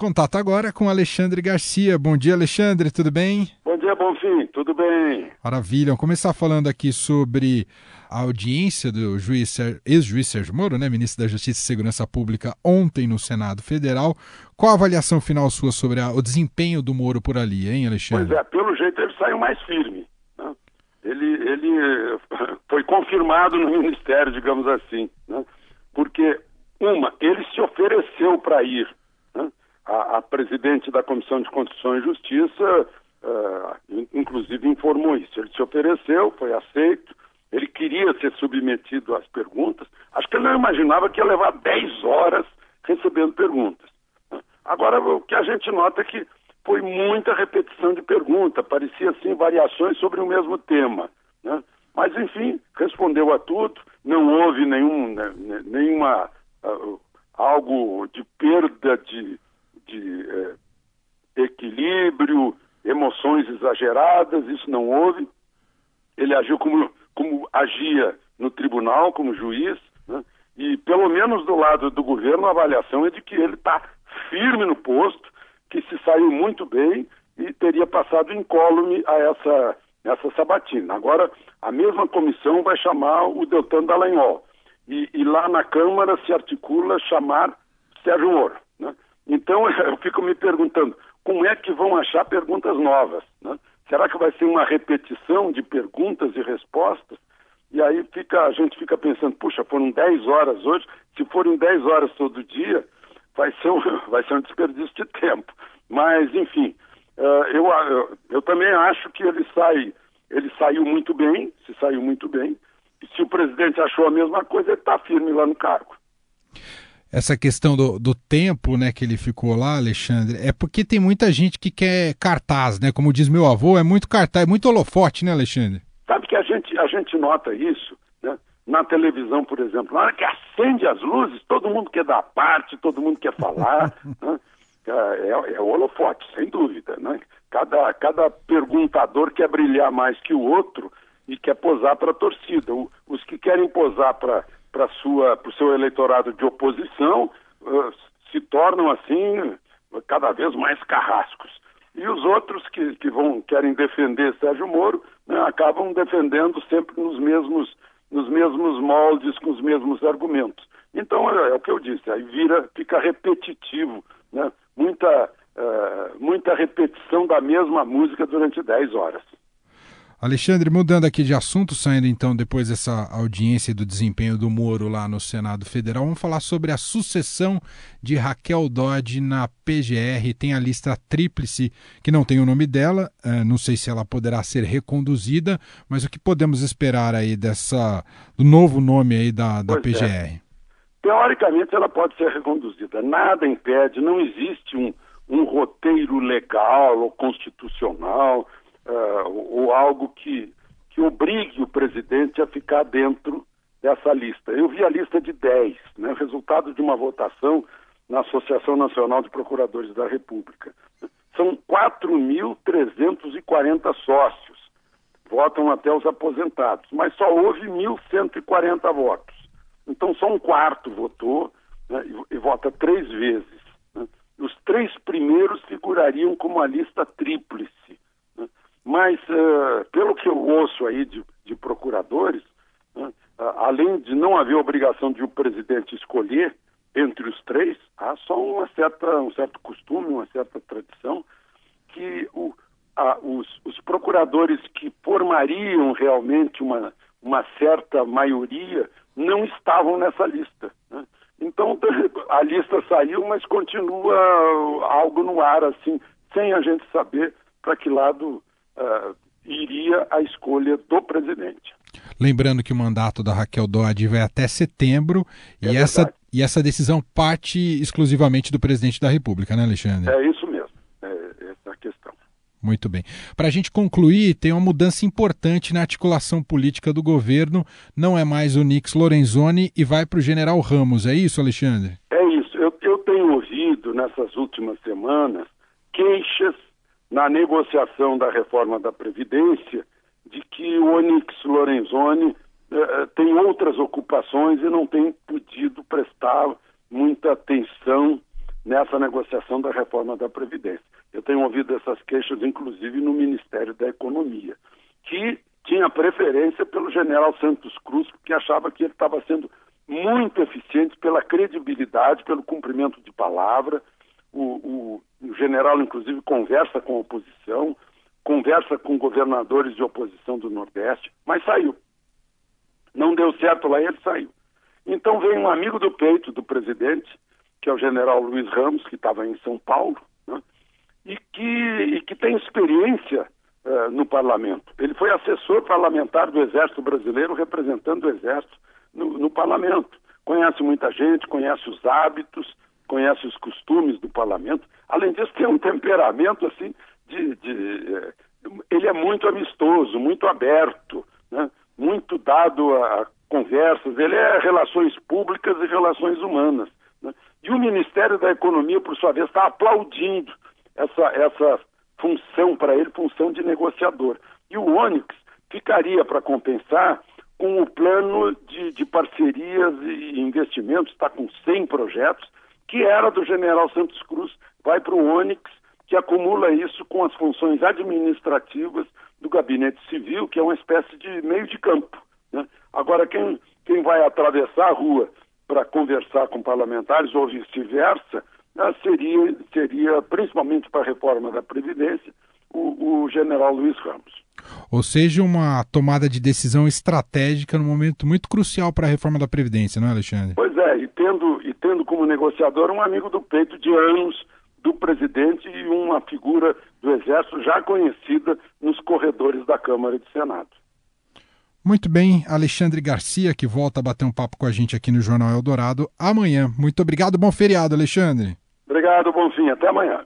Contato agora com Alexandre Garcia. Bom dia, Alexandre, tudo bem? Bom dia, Bonfim, tudo bem? Maravilha. Vamos começar falando aqui sobre a audiência do juiz, ex-juiz Sérgio Moro, né, ministro da Justiça e Segurança Pública, ontem no Senado Federal. Qual a avaliação final sua sobre a, o desempenho do Moro por ali, hein, Alexandre? Pois é, pelo jeito ele saiu mais firme. Né? Ele, ele foi confirmado no Ministério, digamos assim, né? porque, uma, ele se ofereceu para ir a, presidente da Comissão de Constituição e Justiça, uh, inclusive, informou isso. Ele se ofereceu, foi aceito, ele queria ser submetido às perguntas. Acho que ele não imaginava que ia levar 10 horas recebendo perguntas. Agora, o que a gente nota é que foi muita repetição de pergunta, parecia assim variações sobre o mesmo tema. Né? Mas, enfim, respondeu a tudo, não houve nenhum, né, nenhuma. Uh, algo de perda de de é, equilíbrio, emoções exageradas, isso não houve. Ele agiu como, como agia no tribunal, como juiz, né? e pelo menos do lado do governo a avaliação é de que ele está firme no posto, que se saiu muito bem e teria passado incólume a essa, essa sabatina. Agora, a mesma comissão vai chamar o Deltan Dallagnol. E, e lá na Câmara se articula chamar Sérgio Moro. Então eu fico me perguntando como é que vão achar perguntas novas? Né? Será que vai ser uma repetição de perguntas e respostas? E aí fica, a gente fica pensando, puxa, foram 10 horas hoje, se forem 10 horas todo dia, vai ser um, vai ser um desperdício de tempo. Mas, enfim, uh, eu, eu, eu também acho que ele sai, ele saiu muito bem, se saiu muito bem, e se o presidente achou a mesma coisa, ele está firme lá no cargo essa questão do, do tempo né, que ele ficou lá, Alexandre, é porque tem muita gente que quer cartaz, né? Como diz meu avô, é muito cartaz, é muito holofote, né, Alexandre? Sabe que a gente, a gente nota isso, né? Na televisão, por exemplo, na hora que acende as luzes, todo mundo quer dar parte, todo mundo quer falar. né? É, é, é holofote, sem dúvida. Né? Cada, cada perguntador quer brilhar mais que o outro e quer posar para a torcida. O, os que querem posar para para o seu eleitorado de oposição uh, se tornam assim cada vez mais carrascos. E os outros que, que vão querem defender Sérgio Moro né, acabam defendendo sempre nos mesmos nos mesmos moldes, com os mesmos argumentos. Então é, é o que eu disse, aí vira, fica repetitivo, né? muita, uh, muita repetição da mesma música durante 10 horas. Alexandre, mudando aqui de assunto, saindo então depois dessa audiência do desempenho do Moro lá no Senado Federal, vamos falar sobre a sucessão de Raquel Dodge na PGR. Tem a lista tríplice, que não tem o nome dela, uh, não sei se ela poderá ser reconduzida, mas o que podemos esperar aí dessa do novo nome aí da, da PGR? É. Teoricamente ela pode ser reconduzida, nada impede, não existe um, um roteiro legal ou constitucional uh, ou algo que, que obrigue o presidente a ficar dentro dessa lista. Eu vi a lista de 10, né, resultado de uma votação na Associação Nacional de Procuradores da República. São 4.340 sócios, votam até os aposentados, mas só houve 1.140 votos. Então só um quarto votou né, e, e, vota três vezes. Né. Os três primeiros figurariam como a lista tríplice. Uh, pelo que eu ouço aí de, de procuradores, uh, além de não haver obrigação de o presidente escolher entre os três, há só uma certa, um certo costume, uma certa tradição, que o, os, os, procuradores que formariam realmente uma, uma certa maioria não estavam nessa lista. Né? Então a lista saiu, mas continua algo no ar, assim, sem a gente saber para que lado uh, iria a escolha do presidente. Lembrando que o mandato da Raquel Dodge vai até setembro é e, essa, e essa decisão parte exclusivamente do presidente da República, né, Alexandre? É isso mesmo, é essa a questão. Muito bem. Para a gente concluir, tem uma mudança importante na articulação política do governo. Não é mais o Nix Lorenzoni e vai para o General Ramos. É isso, Alexandre? É isso. Eu, eu tenho ouvido nessas últimas semanas queixas na negociação da reforma da Previdência de que o Onyx Lorenzoni eh, tem outras ocupações e não tem podido prestar muita atenção nessa negociação da reforma da Previdência. Eu tenho ouvido essas queixas, inclusive, no Ministério da Economia, que tinha preferência pelo general Santos Cruz, porque achava que ele estava sendo muito eficiente pela credibilidade, pelo cumprimento de palavra. O, o, o general, inclusive, conversa com a oposição, conversa com governadores de oposição do Nordeste, mas saiu. Não deu certo lá ele saiu. Então vem um amigo do peito do presidente, que é o general Luiz Ramos, que estava em São Paulo, né, e, que, e que tem experiência uh, no parlamento. Ele foi assessor parlamentar do Exército Brasileiro, representando o Exército no, no parlamento. Conhece muita gente, conhece os hábitos, conhece os costumes do parlamento. Além disso, tem um temperamento assim de, de eh, ele é muito amistoso, muito aberto, né? muito dado a conversas. Ele é relações públicas e relações humanas. Né? E o Ministério da Economia, por sua vez, está aplaudindo essa, essa função para ele, função de negociador. E o Onyx ficaria para compensar com o plano de, de parcerias e investimentos, está com 100 projetos, que era do general Santos Cruz, vai para o Onyx, que acumula isso com as funções administrativas do gabinete civil, que é uma espécie de meio de campo. Né? Agora, quem, quem vai atravessar a rua para conversar com parlamentares ou vice-versa, né, seria, seria, principalmente para a reforma da Previdência, o, o general Luiz Ramos. Ou seja, uma tomada de decisão estratégica no momento muito crucial para a reforma da Previdência, não é, Alexandre? Pois tendo, e tendo como negociador um amigo do peito de anos do presidente e uma figura do Exército já conhecida nos corredores da Câmara e do Senado. Muito bem, Alexandre Garcia, que volta a bater um papo com a gente aqui no Jornal Eldorado amanhã. Muito obrigado, bom feriado, Alexandre. Obrigado, bom fim, até amanhã.